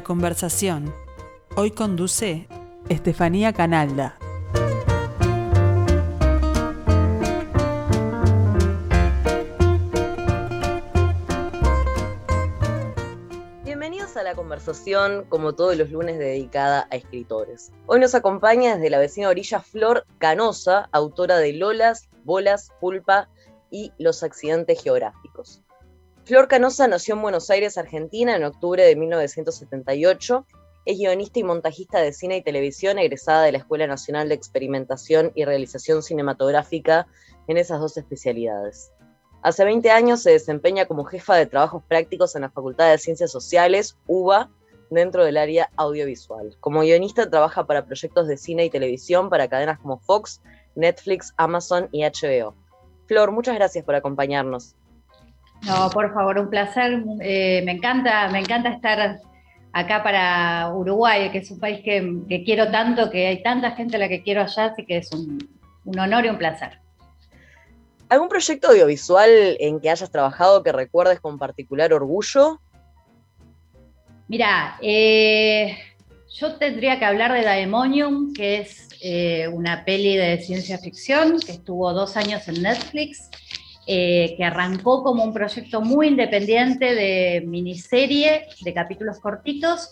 La conversación. Hoy conduce Estefanía Canalda. Bienvenidos a la conversación, como todos los lunes, dedicada a escritores. Hoy nos acompaña desde la vecina orilla Flor Canosa, autora de Lolas, Bolas, Pulpa y Los accidentes geográficos. Flor Canosa nació en Buenos Aires, Argentina, en octubre de 1978. Es guionista y montajista de cine y televisión, egresada de la Escuela Nacional de Experimentación y Realización Cinematográfica en esas dos especialidades. Hace 20 años se desempeña como jefa de trabajos prácticos en la Facultad de Ciencias Sociales, UBA, dentro del área audiovisual. Como guionista trabaja para proyectos de cine y televisión para cadenas como Fox, Netflix, Amazon y HBO. Flor, muchas gracias por acompañarnos. No, por favor, un placer. Eh, me encanta, me encanta estar acá para Uruguay, que es un país que, quiero tanto, que hay tanta gente a la que quiero allá, así que es un, honor y un placer. ¿Algún proyecto audiovisual en que hayas trabajado que recuerdes con particular orgullo? Mira, eh, yo tendría que hablar de Daemonium, que es eh, una peli de ciencia ficción que estuvo dos años en Netflix eh, que arrancó como un proyecto muy independiente de miniserie, de capítulos cortitos,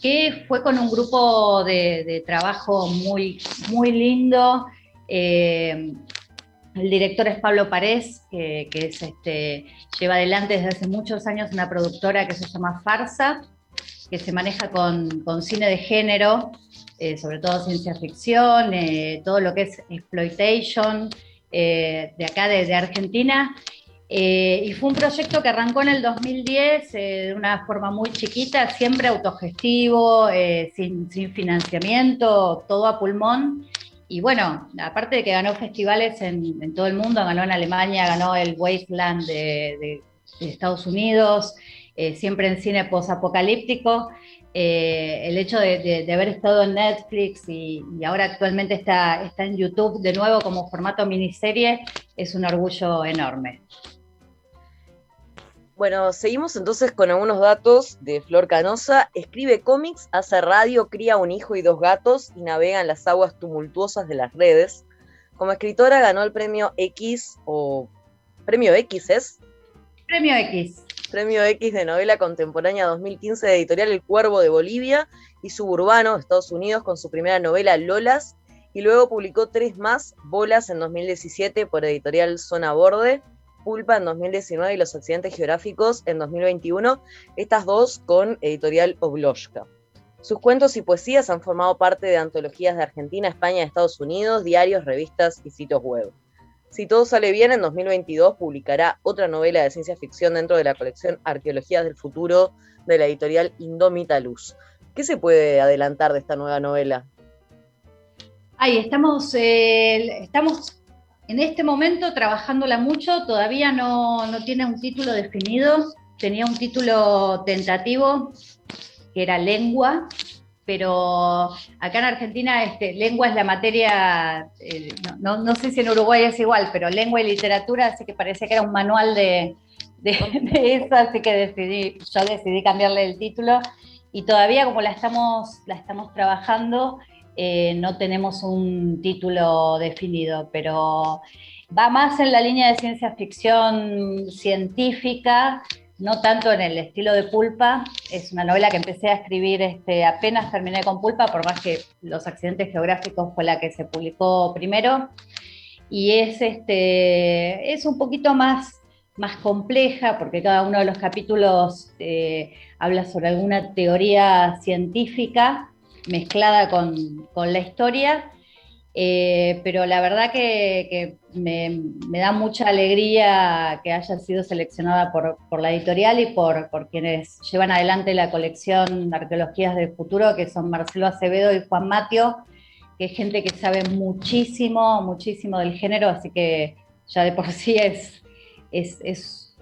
que fue con un grupo de, trabajo muy, muy lindo. Eh, el director es Pablo Parés, que, es este, lleva adelante desde hace muchos años una productora que se llama Farsa, que se maneja con, con cine de género, eh, sobre todo ciencia ficción, todo lo que es exploitation, eh, de acá, de, Argentina. Eh, y fue un proyecto que arrancó en el 2010 eh, de una forma muy chiquita, siempre autogestivo, sin, financiamiento, todo a pulmón. Y bueno, aparte de que ganó festivales en, todo el mundo, ganó en Alemania, ganó el Wasteland de, de Estados Unidos, siempre en cine posapocalíptico. Eh, el hecho de, haber estado en Netflix y, ahora actualmente está, está, en YouTube de nuevo como formato miniserie es un orgullo enorme. Bueno, seguimos entonces con algunos datos de Flor Canosa. Escribe cómics, hace radio, cría un hijo y dos gatos y navega en las aguas tumultuosas de las redes. Como escritora ganó el premio X o premio X es. Premio X. Premio X de novela contemporánea 2015 de editorial El Cuervo de Bolivia y Suburbano de Estados Unidos con su primera novela Lolas y luego publicó tres más, Bolas en 2017 por editorial Zona Borde, Pulpa en 2019 y Los Accidentes Geográficos en 2021, estas dos con editorial Obloshka. Sus cuentos y poesías han formado parte de antologías de Argentina, España Estados Unidos, diarios, revistas y sitios web. Si todo sale bien, en 2022 publicará otra novela de ciencia ficción dentro de la colección Arqueologías del Futuro de la editorial Indómita Luz. ¿Qué se puede adelantar de esta nueva novela? Ay, estamos, eh, estamos en este momento trabajándola mucho, todavía no, no tiene un título definido, tenía un título tentativo que era lengua, pero acá en Argentina este, lengua es la materia, eh, no, sé si en Uruguay es igual, pero lengua y literatura, así que parecía que era un manual de, eso, así que decidí, yo decidí cambiarle el título. Y todavía como la estamos, la estamos trabajando, eh, no tenemos un título definido, pero va más en la línea de ciencia ficción científica, no tanto en el estilo de Pulpa. Es una novela que empecé a escribir este, apenas terminé con Pulpa, por más que Los accidentes geográficos fue la que se publicó primero. Y es, este, es un poquito más, más compleja, porque cada uno de los capítulos eh, habla sobre alguna teoría científica mezclada con, con la historia eh, pero la verdad que, me, da mucha alegría que haya sido seleccionada por, la editorial y por, quienes llevan adelante la colección Arqueologías del Futuro, que son Marcelo Acevedo y Juan Matio, que es gente que sabe muchísimo, muchísimo del género, así que ya de por sí es,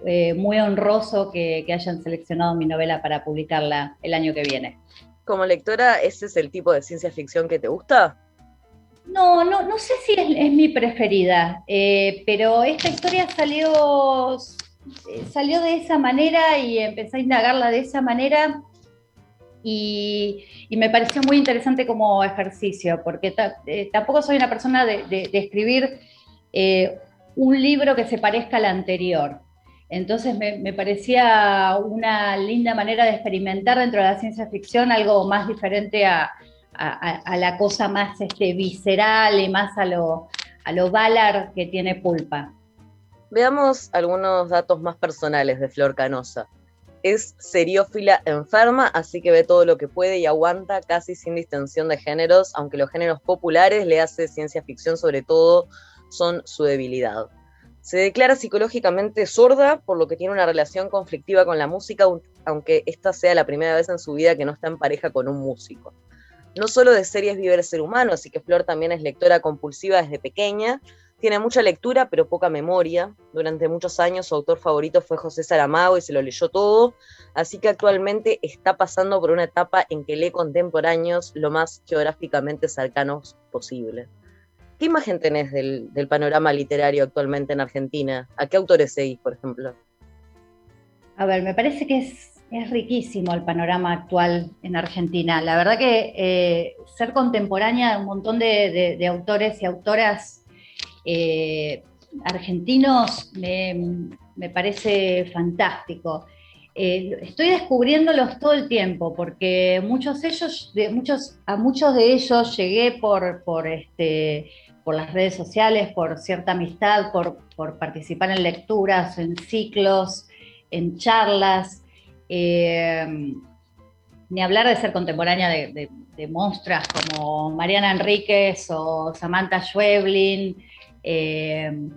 eh, muy honroso que hayan seleccionado mi novela para publicarla el año que viene. Como lectora, ¿ese es el tipo de ciencia ficción que te gusta? No, no, no sé si es, mi preferida, eh, pero esta historia salió, salió de esa manera y empecé a indagarla de esa manera. y, me pareció muy interesante como ejercicio, porque eh, tampoco soy una persona de, escribir eh, un libro que se parezca al anterior. Entonces me, parecía una linda manera de experimentar dentro de la ciencia ficción algo más diferente a, la cosa más este, visceral y más a lo, a lo Valar que tiene Pulpa. Veamos algunos datos más personales de Flor Canosa es seriófila enferma, así que ve todo lo que puede y aguanta casi sin distinción de géneros, aunque los géneros populares le hace ciencia ficción sobre todo son su debilidad. Se declara psicológicamente sorda, por lo que tiene una relación conflictiva con la música, aunque esta sea la primera vez en su vida que no está en pareja con un músico. No solo de series vive el ser humano, así que Flor también es lectora compulsiva desde pequeña, tiene mucha lectura, pero poca memoria. Durante muchos años su autor favorito fue José Saramago y se lo leyó todo, así que actualmente está pasando por una etapa en que lee contemporáneos lo más geográficamente cercanos posible. ¿Qué imagen tenés del, panorama literario actualmente en Argentina? ¿A qué autores seguís, por ejemplo? A ver, me parece que es, riquísimo el panorama actual en Argentina. La verdad que eh, ser contemporánea de un montón de autores y autoras eh, argentinos me, parece fantástico. Eh, estoy descubriéndolos todo el tiempo porque muchos ellos, de, muchos, a muchos de ellos llegué por, por, este, por las redes sociales, por cierta amistad, por, participar en lecturas, en ciclos, en charlas. Eh, ni hablar de ser contemporánea de, de, monstras como Mariana Enríquez o Samantha Schweblin, eh,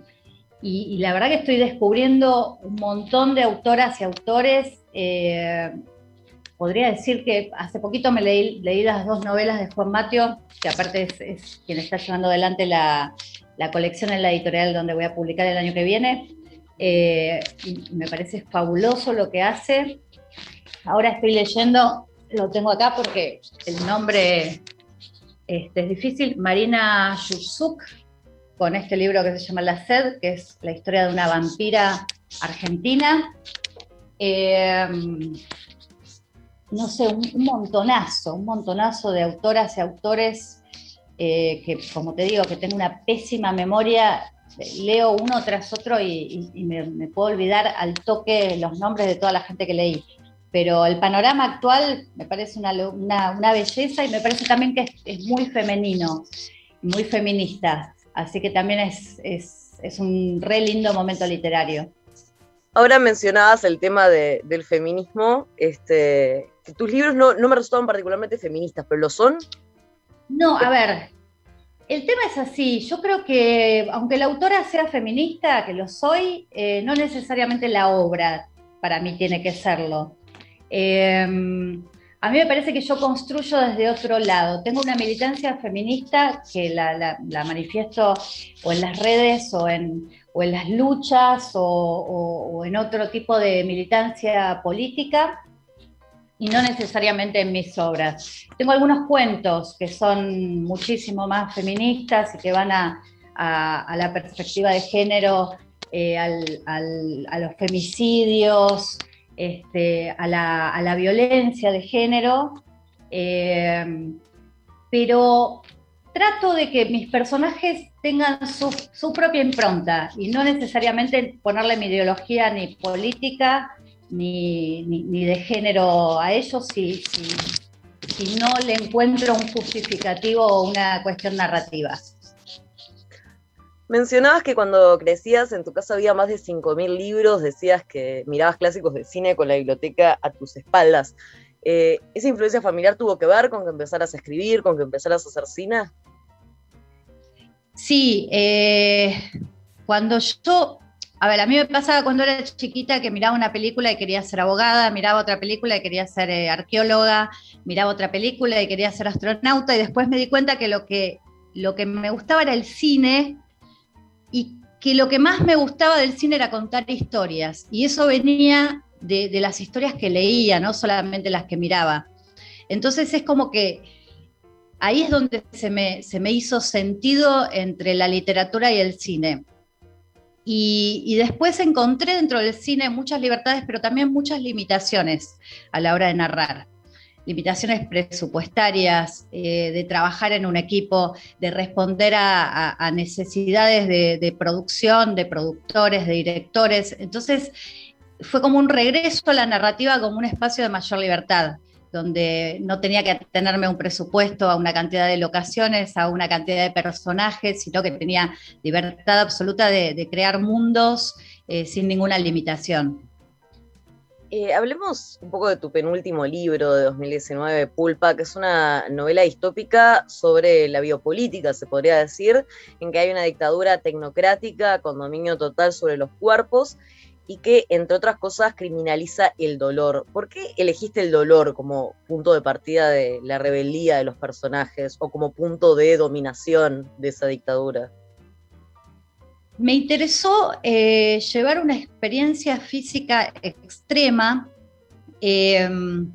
y, la verdad que estoy descubriendo un montón de autoras y autores. Eh, podría decir que hace poquito me leí, las dos novelas de Juan Mateo, que aparte es, quien está llevando adelante la, colección en la editorial donde voy a publicar el año que viene. Eh, me parece fabuloso lo que hace. Ahora estoy leyendo, lo tengo acá porque el nombre este, es difícil, Marina Yursuk, con este libro que se llama La Sed, que es la historia de una vampira argentina. Eh, no sé, un, montonazo, un montonazo de autoras y autores eh, que, como te digo, que tengo una pésima memoria, leo uno tras otro y, me, puedo olvidar al toque los nombres de toda la gente que leí. Pero el panorama actual me parece una, belleza y me parece también que es, es muy femenino, muy feminista. Así que también es, un re lindo momento literario. Ahora mencionabas el tema del feminismo. Este, tus libros no, me resultaban particularmente feministas, pero ¿lo son? No, a ver, el tema es así. Yo creo que, aunque la autora sea feminista, que lo soy, eh, no necesariamente la obra para mí tiene que serlo. Eh, a mí me parece que yo construyo desde otro lado. Tengo una militancia feminista que la, manifiesto o en las redes o en, en las luchas o, en otro tipo de militancia política y no necesariamente en mis obras. Tengo algunos cuentos que son muchísimo más feministas y que van a, la perspectiva de género, eh, a los femicidios, este, a, la, violencia de género, eh, pero trato de que mis personajes tengan su, propia impronta y no necesariamente ponerle mi ideología ni política ni, de género a ellos si, si no le encuentro un justificativo o una cuestión narrativa. Mencionabas que cuando crecías en tu casa había más de 5.000 libros, decías que mirabas clásicos de cine con la biblioteca a tus espaldas. Eh, ¿Esa influencia familiar tuvo que ver con que empezaras a escribir, con que empezaras a hacer cine? Sí, eh, cuando yo, a ver, a mí me pasaba cuando era chiquita que miraba una película y quería ser abogada, miraba otra película y quería ser eh, arqueóloga, miraba otra película y quería ser astronauta y después me di cuenta que lo que, lo que me gustaba era el cine y que lo que más me gustaba del cine era contar historias, y eso venía de, las historias que leía, no solamente las que miraba. Entonces es como que ahí es donde se me, se me hizo sentido entre la literatura y el cine. Y, y, después encontré dentro del cine muchas libertades, pero también muchas limitaciones a la hora de narrar. Limitaciones presupuestarias, eh, de trabajar en un equipo, de responder a, necesidades de, producción, de productores, de directores. Entonces, fue como un regreso a la narrativa como un espacio de mayor libertad donde no tenía que atenerme a un presupuesto, a una cantidad de locaciones, a una cantidad de personajes, sino que tenía libertad absoluta de, crear mundos eh, sin ninguna limitación. Eh, hablemos un poco de tu penúltimo libro de 2019, Pulpa, que es una novela distópica sobre la biopolítica, se podría decir, en que hay una dictadura tecnocrática con dominio total sobre los cuerpos y que, entre otras cosas, criminaliza el dolor. ¿Por qué elegiste el dolor como punto de partida de la rebeldía de los personajes o como punto de dominación de esa dictadura? Me interesó eh, llevar una experiencia física extrema. Em,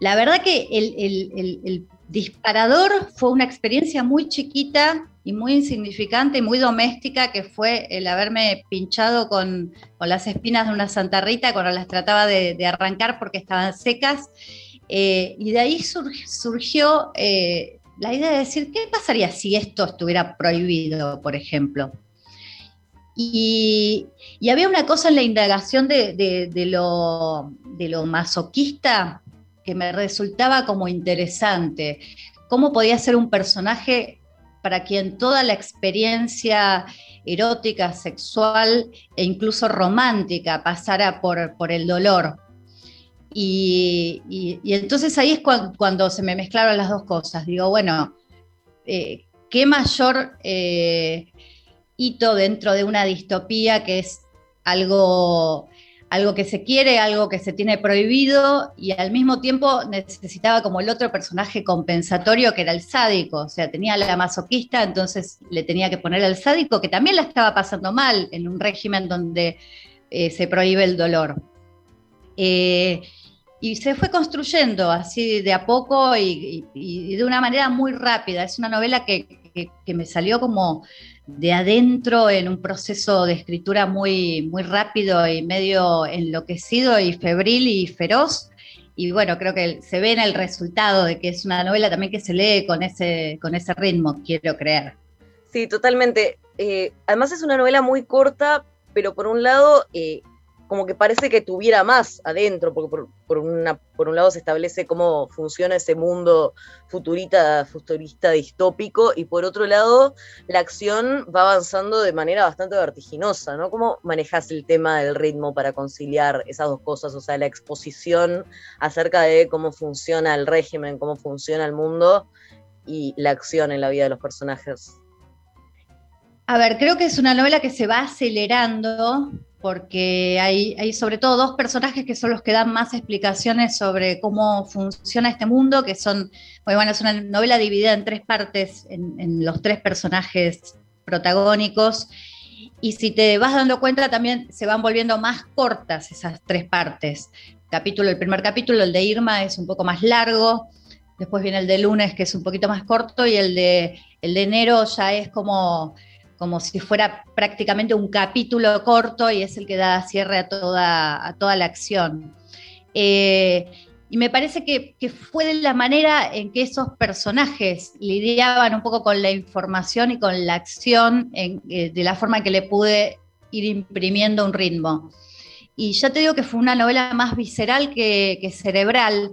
la verdad que el, disparador fue una experiencia muy chiquita y muy insignificante y muy doméstica, que fue el haberme pinchado con, las espinas de una Santa Rita cuando las trataba de, arrancar porque estaban secas. Eh, y de ahí surgió eh, la idea de decir, ¿qué pasaría si esto estuviera prohibido, por ejemplo? Y, había una cosa en la indagación de, lo, masoquista que me resultaba como interesante. ¿Cómo podía ser un personaje para quien toda la experiencia erótica, sexual e incluso romántica pasara por, el dolor? Y, entonces ahí es cuando, se me mezclaron las dos cosas. Digo, bueno, eh, ¿qué mayor... Eh, dentro de una distopía que es algo, algo que se quiere, algo que se tiene prohibido y al mismo tiempo necesitaba como el otro personaje compensatorio que era el sádico, o sea, tenía la masoquista, entonces le tenía que poner al sádico que también la estaba pasando mal en un régimen donde eh, se prohíbe el dolor. Eh, y se fue construyendo así de a poco y, de una manera muy rápida. Es una novela que me salió como de adentro en un proceso de escritura muy, muy rápido y medio enloquecido y febril y feroz. Y bueno, creo que se ve en el resultado de que es una novela también que se lee con ese, con ese ritmo, quiero creer. Sí, totalmente. Eh, además es una novela muy corta, pero por un lado eh, como que parece que tuviera más adentro, porque por, un lado se establece cómo funciona ese mundo futurista, futurista distópico, y por otro lado la acción va avanzando de manera bastante vertiginosa, ¿no? ¿Cómo manejas el tema del ritmo para conciliar esas dos cosas? O sea, la exposición acerca de cómo funciona el régimen, cómo funciona el mundo y la acción en la vida de los personajes. A ver, creo que es una novela que se va acelerando porque hay, sobre todo dos personajes que son los que dan más explicaciones sobre cómo funciona este mundo, que son, bueno, es una novela dividida en tres partes, en, los tres personajes protagónicos, y si te vas dando cuenta también se van volviendo más cortas esas tres partes. Capítulo, el primer capítulo, el de Irma, es un poco más largo, después viene el de lunes, que es un poquito más corto, y el de, el de enero ya es como como si fuera prácticamente un capítulo corto y es el que da cierre a toda, a toda la acción. Eh, y me parece que, fue de la manera en que esos personajes lidiaban un poco con la información y con la acción, eh, de la forma que le pude ir imprimiendo un ritmo. Y ya te digo que fue una novela más visceral que cerebral.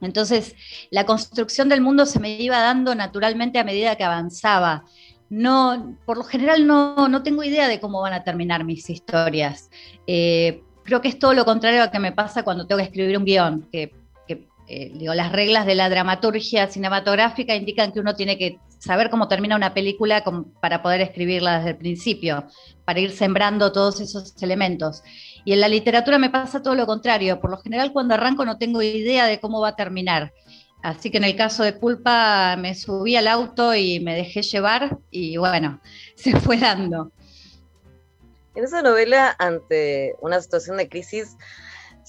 Entonces, la construcción del mundo se me iba dando naturalmente a medida que avanzaba no, por lo general no, tengo idea de cómo van a terminar mis historias. Eh, creo que es todo lo contrario a lo que me pasa cuando tengo que escribir un guion, que, eh, digo, las reglas de la dramaturgia cinematográfica indican que uno tiene que saber cómo termina una película para poder escribirla desde el principio, para ir sembrando todos esos elementos. Y en la literatura me pasa todo lo contrario. Por lo general, cuando arranco no tengo idea de cómo va a terminar. Así que en el caso de Pulpa me subí al auto y me dejé llevar y bueno, se fue dando. En esa novela, ante una situación de crisis,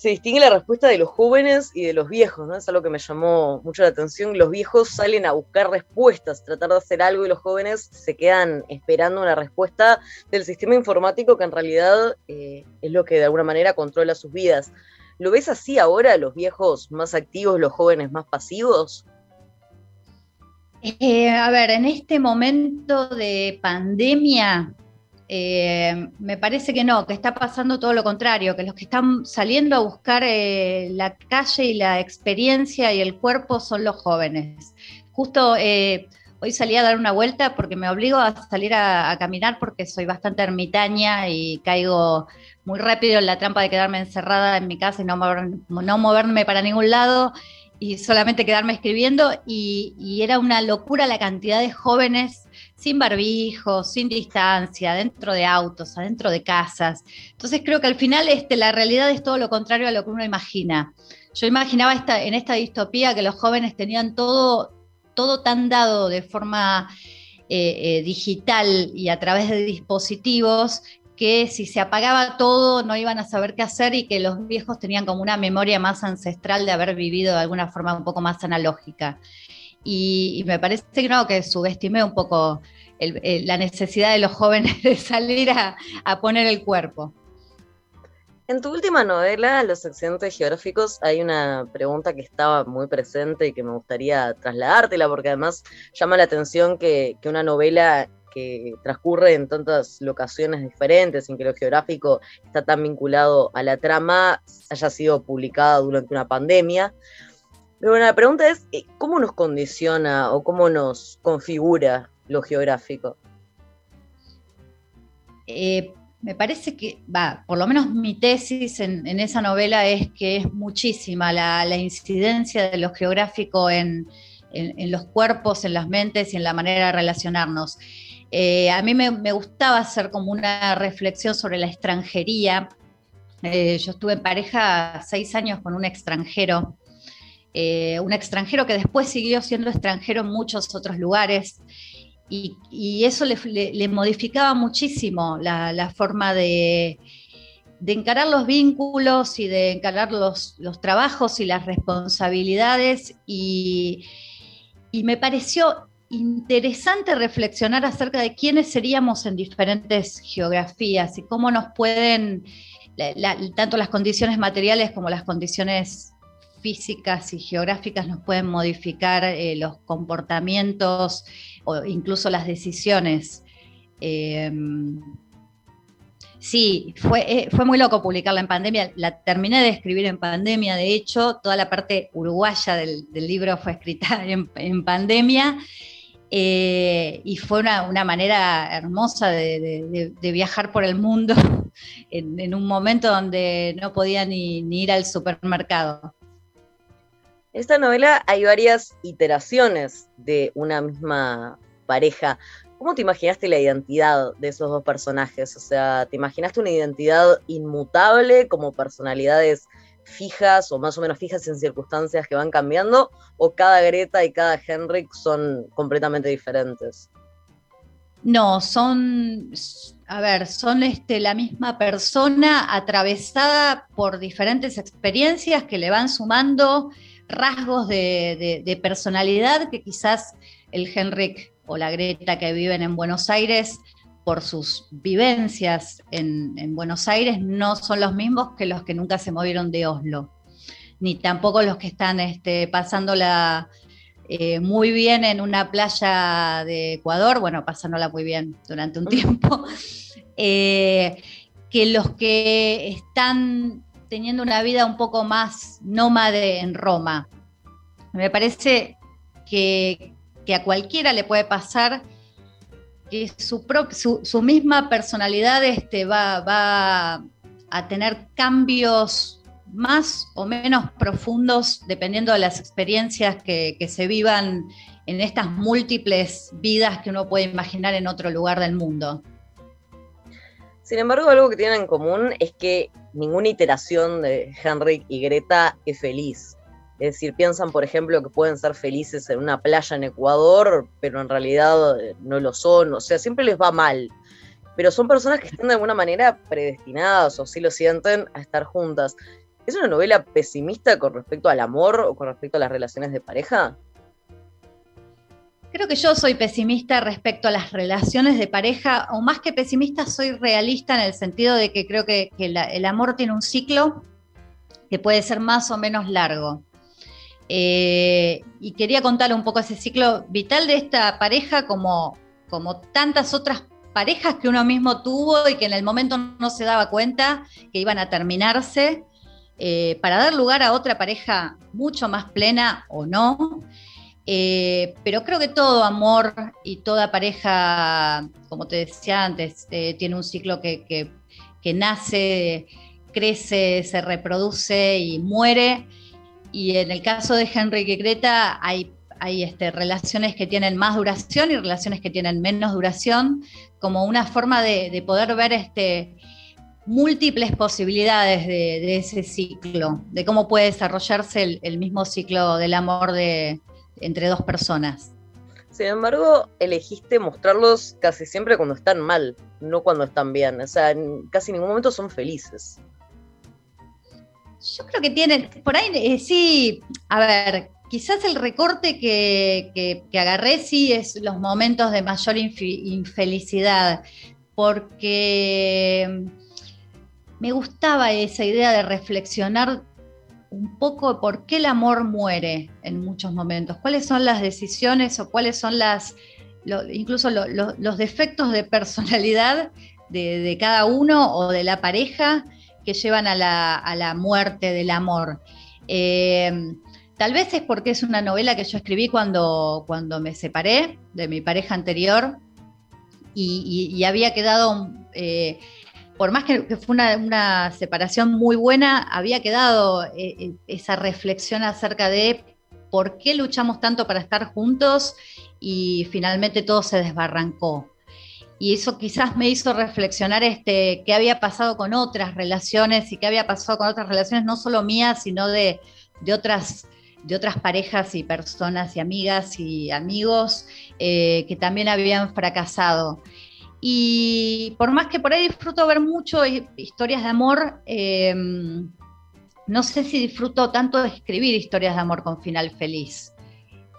se distingue la respuesta de los jóvenes y de los viejos, ¿no? Es algo que me llamó mucho la atención. Los viejos salen a buscar respuestas, tratar de hacer algo y los jóvenes se quedan esperando una respuesta del sistema informático que en realidad eh, es lo que de alguna manera controla sus vidas. ¿Lo ves así ahora, los viejos más activos, los jóvenes más pasivos? Eh, a ver, en este momento de pandemia, eh, me parece que no, que está pasando todo lo contrario, que los que están saliendo a buscar eh, la calle y la experiencia y el cuerpo son los jóvenes. Justo hoy salí a dar una vuelta porque me obligo a salir a, caminar porque soy bastante ermitaña y caigo muy rápido en la trampa de quedarme encerrada en mi casa y no, moverme para ningún lado y solamente quedarme escribiendo y, era una locura la cantidad de jóvenes sin barbijos, sin distancia, dentro de autos, adentro de casas. Entonces creo que al final este, la realidad es todo lo contrario a lo que uno imagina. Yo imaginaba esta, en esta distopía que los jóvenes tenían todo, todo tan dado de forma eh, eh, digital y a través de dispositivos que si se apagaba todo no iban a saber qué hacer y que los viejos tenían como una memoria más ancestral de haber vivido de alguna forma un poco más analógica. Y, me parece que no, que subestimé un poco la necesidad de los jóvenes de salir a, poner el cuerpo. En tu última novela, Los accidentes geográficos, hay una pregunta que estaba muy presente y que me gustaría trasladártela, porque además llama la atención que, una novela que transcurre en tantas locaciones diferentes, sin que lo geográfico está tan vinculado a la trama, haya sido publicada durante una pandemia. Pero bueno, la pregunta es, eh, ¿cómo nos condiciona o cómo nos configura lo geográfico? Eh, me parece que, va, por lo menos mi tesis en, esa novela es que es muchísima la, incidencia de lo geográfico en, los cuerpos, en las mentes y en la manera de relacionarnos. Eh, a mí me, gustaba hacer como una reflexión sobre la extranjería. Eh, yo estuve en pareja seis años con un extranjero, eh, un extranjero que después siguió siendo extranjero en muchos otros lugares. Y, eso le, modificaba muchísimo la, forma de, encarar los vínculos y de encarar los, trabajos y las responsabilidades. y me pareció interesante reflexionar acerca de quiénes seríamos en diferentes geografías y cómo nos pueden, tanto las condiciones materiales como las condiciones físicas y geográficas nos pueden modificar eh, los comportamientos o incluso las decisiones. Em, sí, fue, eh, fue muy loco publicarla en pandemia. La terminé de escribir en pandemia, de hecho, toda la parte uruguaya del, libro fue escrita en, pandemia. Eh, y fue una, manera hermosa de, viajar por el mundo en, un momento donde no podía ni, ir al supermercado. En esta novela hay varias iteraciones de una misma pareja. ¿Cómo te imaginaste la identidad de esos dos personajes? O sea, ¿te imaginaste una identidad inmutable como personalidades fijas o más o menos fijas en circunstancias que van cambiando, o cada Greta y cada Henrik son completamente diferentes? No, son, a ver, son este, la misma persona atravesada por diferentes experiencias que le van sumando rasgos de personalidad que quizás el Henrik o la Greta que viven en Buenos Aires por sus vivencias en, Buenos Aires no son los mismos que los que nunca se movieron de Oslo, ni tampoco los que están este, pasándola eh, muy bien en una playa de Ecuador, bueno, pasándola muy bien durante un tiempo, eh, que los que están teniendo una vida un poco más nómade en Roma. Me parece que, que a cualquiera le puede pasar que su, su, misma personalidad este, va, va a tener cambios más o menos profundos dependiendo de las experiencias que, se vivan en estas múltiples vidas que uno puede imaginar en otro lugar del mundo. Sin embargo, algo que tienen en común es que ninguna iteración de Henrik y Greta es feliz. Es decir, piensan, por ejemplo, que pueden ser felices en una playa en Ecuador, pero en realidad eh, no lo son. O sea, siempre les va mal. Pero son personas que están de alguna manera predestinadas, o sí lo sienten, a estar juntas. ¿Es una novela pesimista con respecto al amor o con respecto a las relaciones de pareja? Creo que yo soy pesimista respecto a las relaciones de pareja, o más que pesimista, soy realista en el sentido de que creo que, el amor tiene un ciclo que puede ser más o menos largo. Eh, y quería contarle un poco ese ciclo vital de esta pareja como, como tantas otras parejas que uno mismo tuvo y que en el momento no se daba cuenta que iban a terminarse, eh, para dar lugar a otra pareja mucho más plena o no. Eh, pero creo que todo amor y toda pareja, como te decía antes, tiene un ciclo que, nace, crece, se reproduce y muere. Y en el caso de Henry y Greta hay, este, relaciones que tienen más duración y relaciones que tienen menos duración, como una forma de, poder ver este, múltiples posibilidades de, ese ciclo, de cómo puede desarrollarse el, mismo ciclo del amor de, entre dos personas. Sin embargo, elegiste mostrarlos casi siempre cuando están mal, no cuando están bien. O sea, en casi ningún momento son felices. Yo creo que tienen, por ahí eh, sí, a ver, quizás el recorte que, agarré sí es los momentos de mayor infelicidad, porque me gustaba esa idea de reflexionar un poco por qué el amor muere en muchos momentos, cuáles son las decisiones o cuáles son las, incluso los defectos de personalidad de cada uno o de la pareja que llevan a la, muerte del amor. Eh, tal vez es porque es una novela que yo escribí cuando, cuando me separé de mi pareja anterior y, había quedado, eh, por más que, fue una, separación muy buena, había quedado eh, esa reflexión acerca de por qué luchamos tanto para estar juntos y finalmente todo se desbarrancó y eso quizás me hizo reflexionar este, qué había pasado con otras relaciones y qué había pasado con otras relaciones, no solo mías, sino de, otras, de otras parejas y personas y amigas y amigos eh, que también habían fracasado. Y por más que por ahí disfruto ver mucho historias de amor, em, no sé si disfruto tanto de escribir historias de amor con final feliz.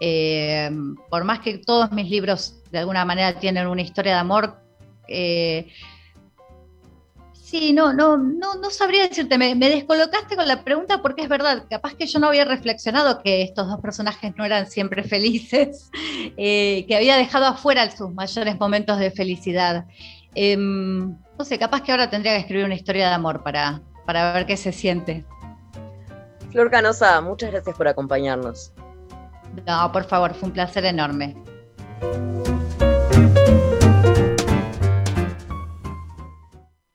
Em, por más que todos mis libros de alguna manera tienen una historia de amor. Eh, sí, no, no, no, no sabría decirte, me, descolocaste con la pregunta porque es verdad, capaz que yo no había reflexionado que estos dos personajes no eran siempre felices, eh, que había dejado afuera sus mayores momentos de felicidad. Em, no sé, capaz que ahora tendría que escribir una historia de amor para, para ver qué se siente. Flor Canosa, muchas gracias por acompañarnos. No, por favor, fue un placer enorme.